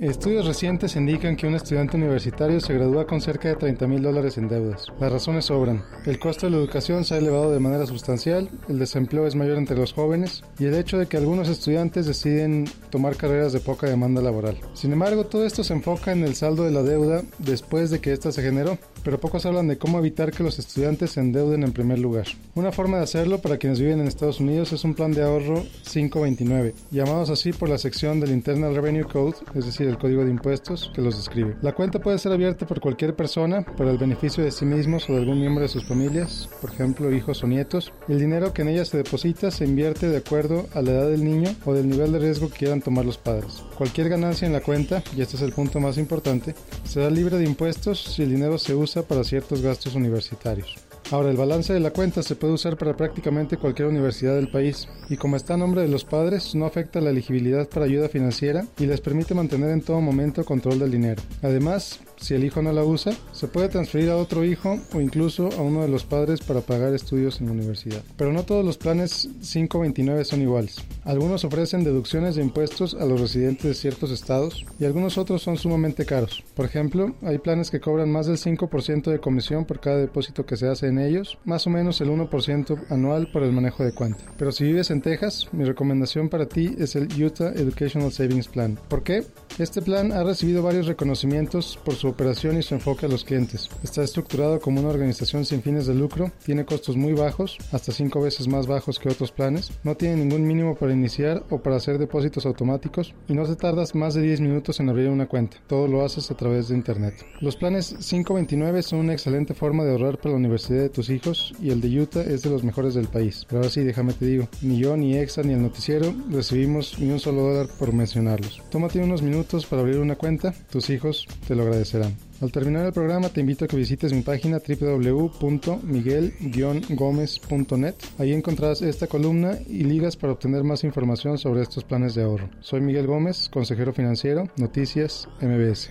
Estudios recientes indican que un estudiante universitario se gradúa con cerca de 30 mil dólares en deudas. Las razones sobran. El costo de la educación se ha elevado de manera sustancial, el desempleo es mayor entre los jóvenes y el hecho de que algunos estudiantes deciden tomar carreras de poca demanda laboral. Sin embargo, todo esto se enfoca en el saldo de la deuda después de que ésta se generó, pero pocos hablan de cómo evitar que los estudiantes se endeuden en primer lugar. Una forma de hacerlo para quienes viven en Estados Unidos es un plan de ahorro 529, llamados así por la sección del Internal Revenue Code, es decir, el código de impuestos que los describe. La cuenta puede ser abierta por cualquier persona para el beneficio de sí mismos o de algún miembro de sus familias, por ejemplo hijos o nietos. El dinero que en ella se deposita se invierte de acuerdo a la edad del niño o del nivel de riesgo que quieran tomar los padres. Cualquier ganancia en la cuenta, y este es el punto más importante, será libre de impuestos si el dinero se usa para ciertos gastos universitarios. Ahora, el balance de la cuenta se puede usar para prácticamente cualquier universidad del país y como está a nombre de los padres, no afecta la elegibilidad para ayuda financiera y les permite mantener en todo momento control del dinero. Además, si el hijo no la usa, se puede transferir a otro hijo o incluso a uno de los padres para pagar estudios en la universidad. Pero no todos los planes 529 son iguales. Algunos ofrecen deducciones de impuestos a los residentes de ciertos estados y algunos otros son sumamente caros. Por ejemplo, hay planes que cobran más del 5% de comisión por cada depósito que se hace en ellos, más o menos el 1% anual por el manejo de cuenta. Pero si vives en Texas, mi recomendación para ti es el Utah Educational Savings Plan. ¿Por qué? Este plan ha recibido varios reconocimientos por su operación y su enfoque a los clientes. Está estructurado como una organización sin fines de lucro, tiene costos muy bajos, hasta 5 veces más bajos que otros planes, no tiene ningún mínimo para iniciar o para hacer depósitos automáticos y no te tardas más de 10 minutos en abrir una cuenta. Todo lo haces a través de internet. Los planes 529 son una excelente forma de ahorrar para la universidad de tus hijos y el de Utah es de los mejores del país. Pero ahora sí, déjame te digo, ni yo, ni EXA, ni el noticiero recibimos ni un solo dólar por mencionarlos. Tómate unos minutos para abrir una cuenta, tus hijos te lo agradecerán. Al terminar el programa te invito a que visites mi página www.miguel-gómez.net. Ahí encontrarás esta columna y ligas para obtener más información sobre estos planes de ahorro. Soy Miguel Gómez, consejero financiero, Noticias MBS.